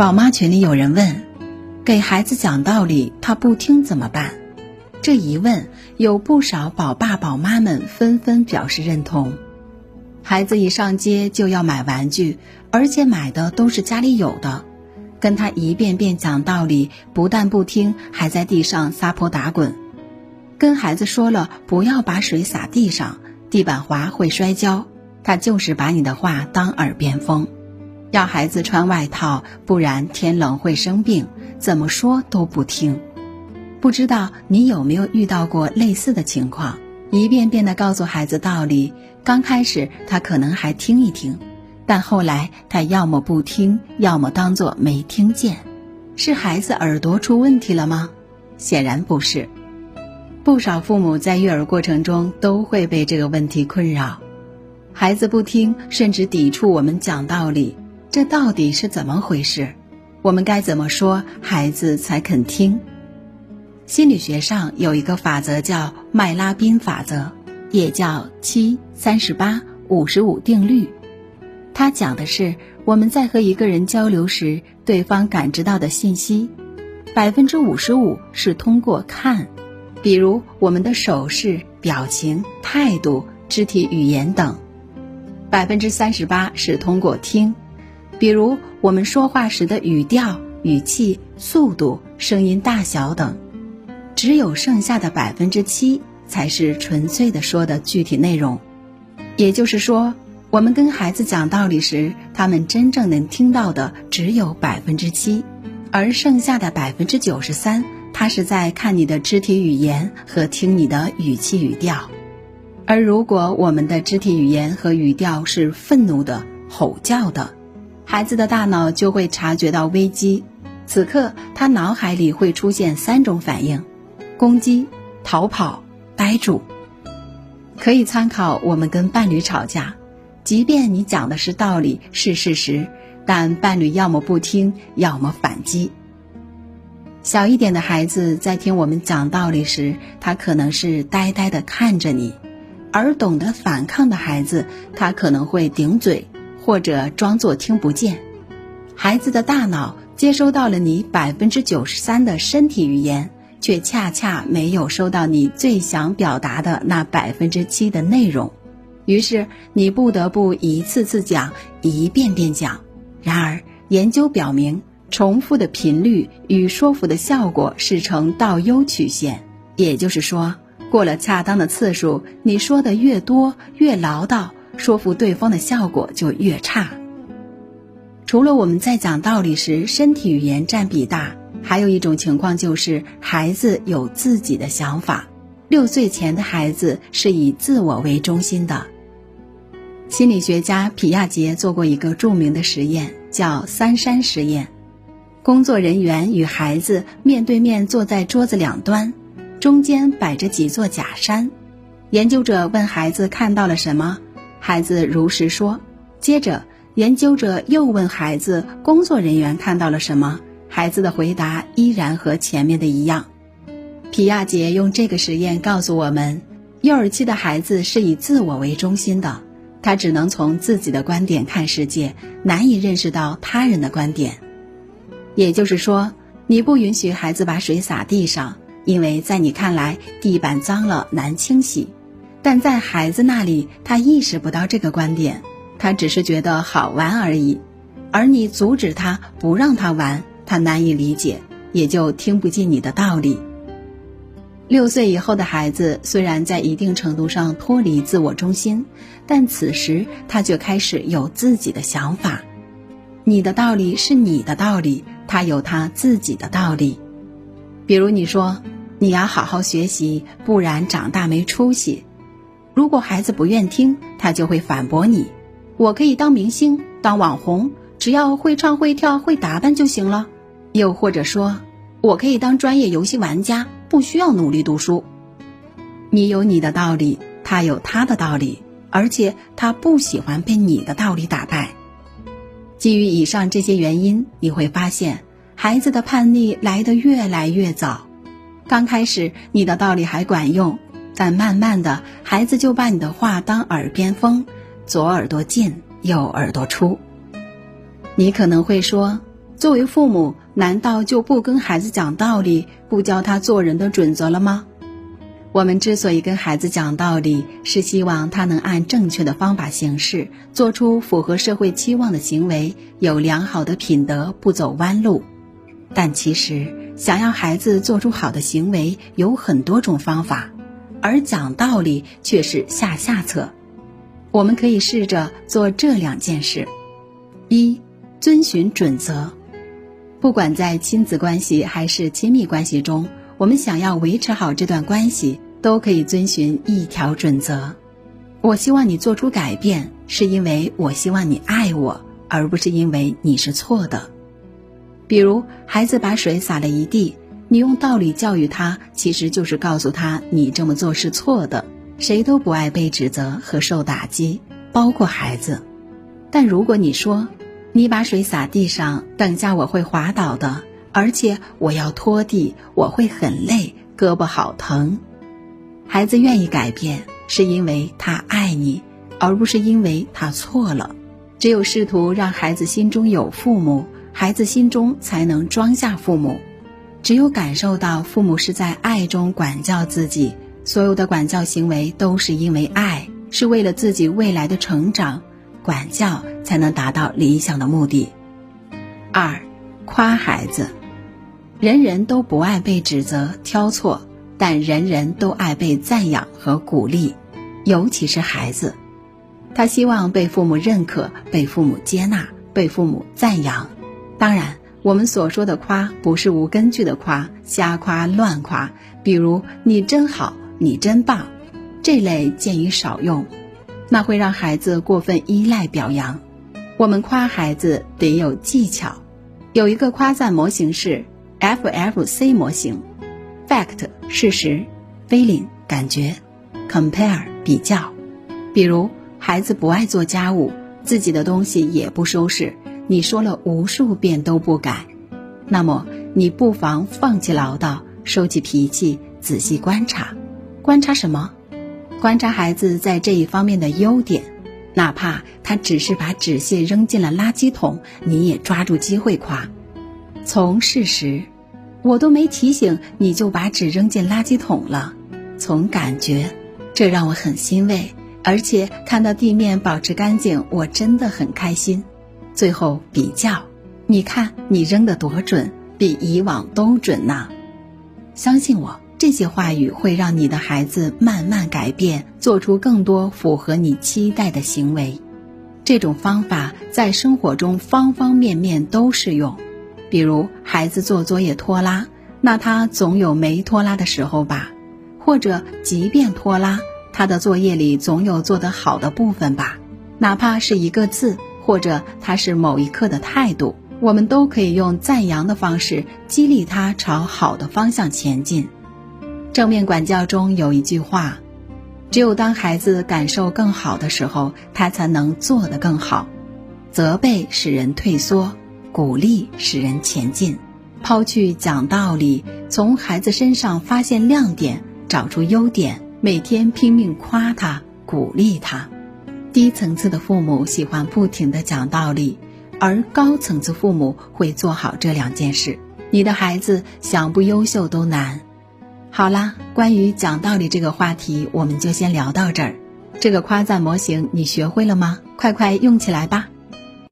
宝妈群里有人问：给孩子讲道理，他不听怎么办？这一问，有不少宝爸宝妈们纷纷表示认同。孩子一上街就要买玩具，而且买的都是家里有的，跟他一遍遍讲道理，不但不听，还在地上撒泼打滚。跟孩子说了不要把水洒地上，地板滑会摔跤，他就是把你的话当耳边风。要孩子穿外套，不然天冷会生病。怎么说都不听。不知道你有没有遇到过类似的情况？一遍遍的告诉孩子道理，刚开始他可能还听一听，但后来他要么不听，要么当做没听见。是孩子耳朵出问题了吗？显然不是。不少父母在育儿过程中都会被这个问题困扰，孩子不听，甚至抵触我们讲道理。这到底是怎么回事？我们该怎么说孩子才肯听？心理学上有一个法则叫麦拉宾法则，也叫七三十八五十五定律。它讲的是我们在和一个人交流时，对方感知到的信息，百分之五十五是通过看，比如我们的手势、表情、态度、肢体语言等；百分之三十八是通过听。比如我们说话时的语调、语气、速度、声音大小等，只有剩下的百分之七才是纯粹的说的具体内容。也就是说，我们跟孩子讲道理时，他们真正能听到的只有百分之七，而剩下的百分之九十三，他是在看你的肢体语言和听你的语气语调。而如果我们的肢体语言和语调是愤怒的、吼叫的，孩子的大脑就会察觉到危机，此刻他脑海里会出现三种反应：攻击、逃跑、呆住。可以参考我们跟伴侣吵架，即便你讲的是道理是事实，但伴侣要么不听，要么反击。小一点的孩子在听我们讲道理时，他可能是呆呆的看着你；而懂得反抗的孩子，他可能会顶嘴。或者装作听不见，孩子的大脑接收到了你百分之九十三的身体语言，却恰恰没有收到你最想表达的那百分之七的内容，于是你不得不一次次讲，一遍遍讲。然而，研究表明，重复的频率与说服的效果是呈倒 U 曲线，也就是说，过了恰当的次数，你说的越多，越唠叨。说服对方的效果就越差。除了我们在讲道理时身体语言占比大，还有一种情况就是孩子有自己的想法。六岁前的孩子是以自我为中心的。心理学家皮亚杰做过一个著名的实验，叫“三山实验”。工作人员与孩子面对面坐在桌子两端，中间摆着几座假山。研究者问孩子看到了什么？孩子如实说。接着，研究者又问孩子：“工作人员看到了什么？”孩子的回答依然和前面的一样。皮亚杰用这个实验告诉我们：幼儿期的孩子是以自我为中心的，他只能从自己的观点看世界，难以认识到他人的观点。也就是说，你不允许孩子把水洒地上，因为在你看来，地板脏了难清洗。但在孩子那里，他意识不到这个观点，他只是觉得好玩而已。而你阻止他，不让他玩，他难以理解，也就听不进你的道理。六岁以后的孩子虽然在一定程度上脱离自我中心，但此时他就开始有自己的想法。你的道理是你的道理，他有他自己的道理。比如你说你要好好学习，不然长大没出息。如果孩子不愿听，他就会反驳你：“我可以当明星、当网红，只要会唱会跳会打扮就行了。”又或者说：“我可以当专业游戏玩家，不需要努力读书。”你有你的道理，他有他的道理，而且他不喜欢被你的道理打败。基于以上这些原因，你会发现孩子的叛逆来得越来越早。刚开始，你的道理还管用。但慢慢的，孩子就把你的话当耳边风，左耳朵进，右耳朵出。你可能会说，作为父母，难道就不跟孩子讲道理，不教他做人的准则了吗？我们之所以跟孩子讲道理，是希望他能按正确的方法行事，做出符合社会期望的行为，有良好的品德，不走弯路。但其实，想要孩子做出好的行为，有很多种方法，而讲道理却是下下策。我们可以试着做这两件事：一、遵循准则。不管在亲子关系还是亲密关系中，我们想要维持好这段关系，都可以遵循一条准则。我希望你做出改变，是因为我希望你爱我，而不是因为你是错的。比如，孩子把水洒了一地，你用道理教育他，其实就是告诉他你这么做是错的。谁都不爱被指责和受打击，包括孩子。但如果你说，你把水洒地上，等下我会滑倒的，而且我要拖地，我会很累，胳膊好疼。孩子愿意改变，是因为他爱你，而不是因为他错了。只有试图让孩子心中有父母，孩子心中才能装下父母。只有感受到父母是在爱中管教自己，所有的管教行为都是因为爱，是为了自己未来的成长。管教才能达到理想的目的。二，夸孩子，人人都不爱被指责挑错，但人人都爱被赞扬和鼓励，尤其是孩子，他希望被父母认可、被父母接纳、被父母赞扬。当然，我们所说的夸不是无根据的夸，瞎夸乱夸，比如“你真好”“你真棒”，这类建议少用。那会让孩子过分依赖表扬。我们夸孩子得有技巧。有一个夸赞模型是 FFC 模型：Fact 事实，Feeling 感觉，Compare 比较。比如，孩子不爱做家务，自己的东西也不收拾，你说了无数遍都不改，那么你不妨放弃唠叨，收起脾气，仔细观察。观察什么？观察孩子在这一方面的优点，哪怕他只是把纸屑扔进了垃圾桶，你也抓住机会夸。从事实，我都没提醒你就把纸扔进垃圾桶了。从感觉，这让我很欣慰，而且看到地面保持干净，我真的很开心。最后比较，你看你扔的多准，比以往都准呢。相信我。这些话语会让你的孩子慢慢改变，做出更多符合你期待的行为。这种方法在生活中方方面面都适用。比如，孩子做作业拖拉，那他总有没拖拉的时候吧？或者，即便拖拉，他的作业里总有做得好的部分吧？哪怕是一个字，或者他是某一刻的态度，我们都可以用赞扬的方式激励他朝好的方向前进。正面管教中有一句话：“只有当孩子感受更好的时候，他才能做得更好。”责备使人退缩，鼓励使人前进。抛去讲道理，从孩子身上发现亮点，找出优点，每天拼命夸他、鼓励他。低层次的父母喜欢不停的讲道理，而高层次父母会做好这两件事。你的孩子想不优秀都难。好啦，关于讲道理这个话题，我们就先聊到这儿。这个夸赞模型你学会了吗？快快用起来吧！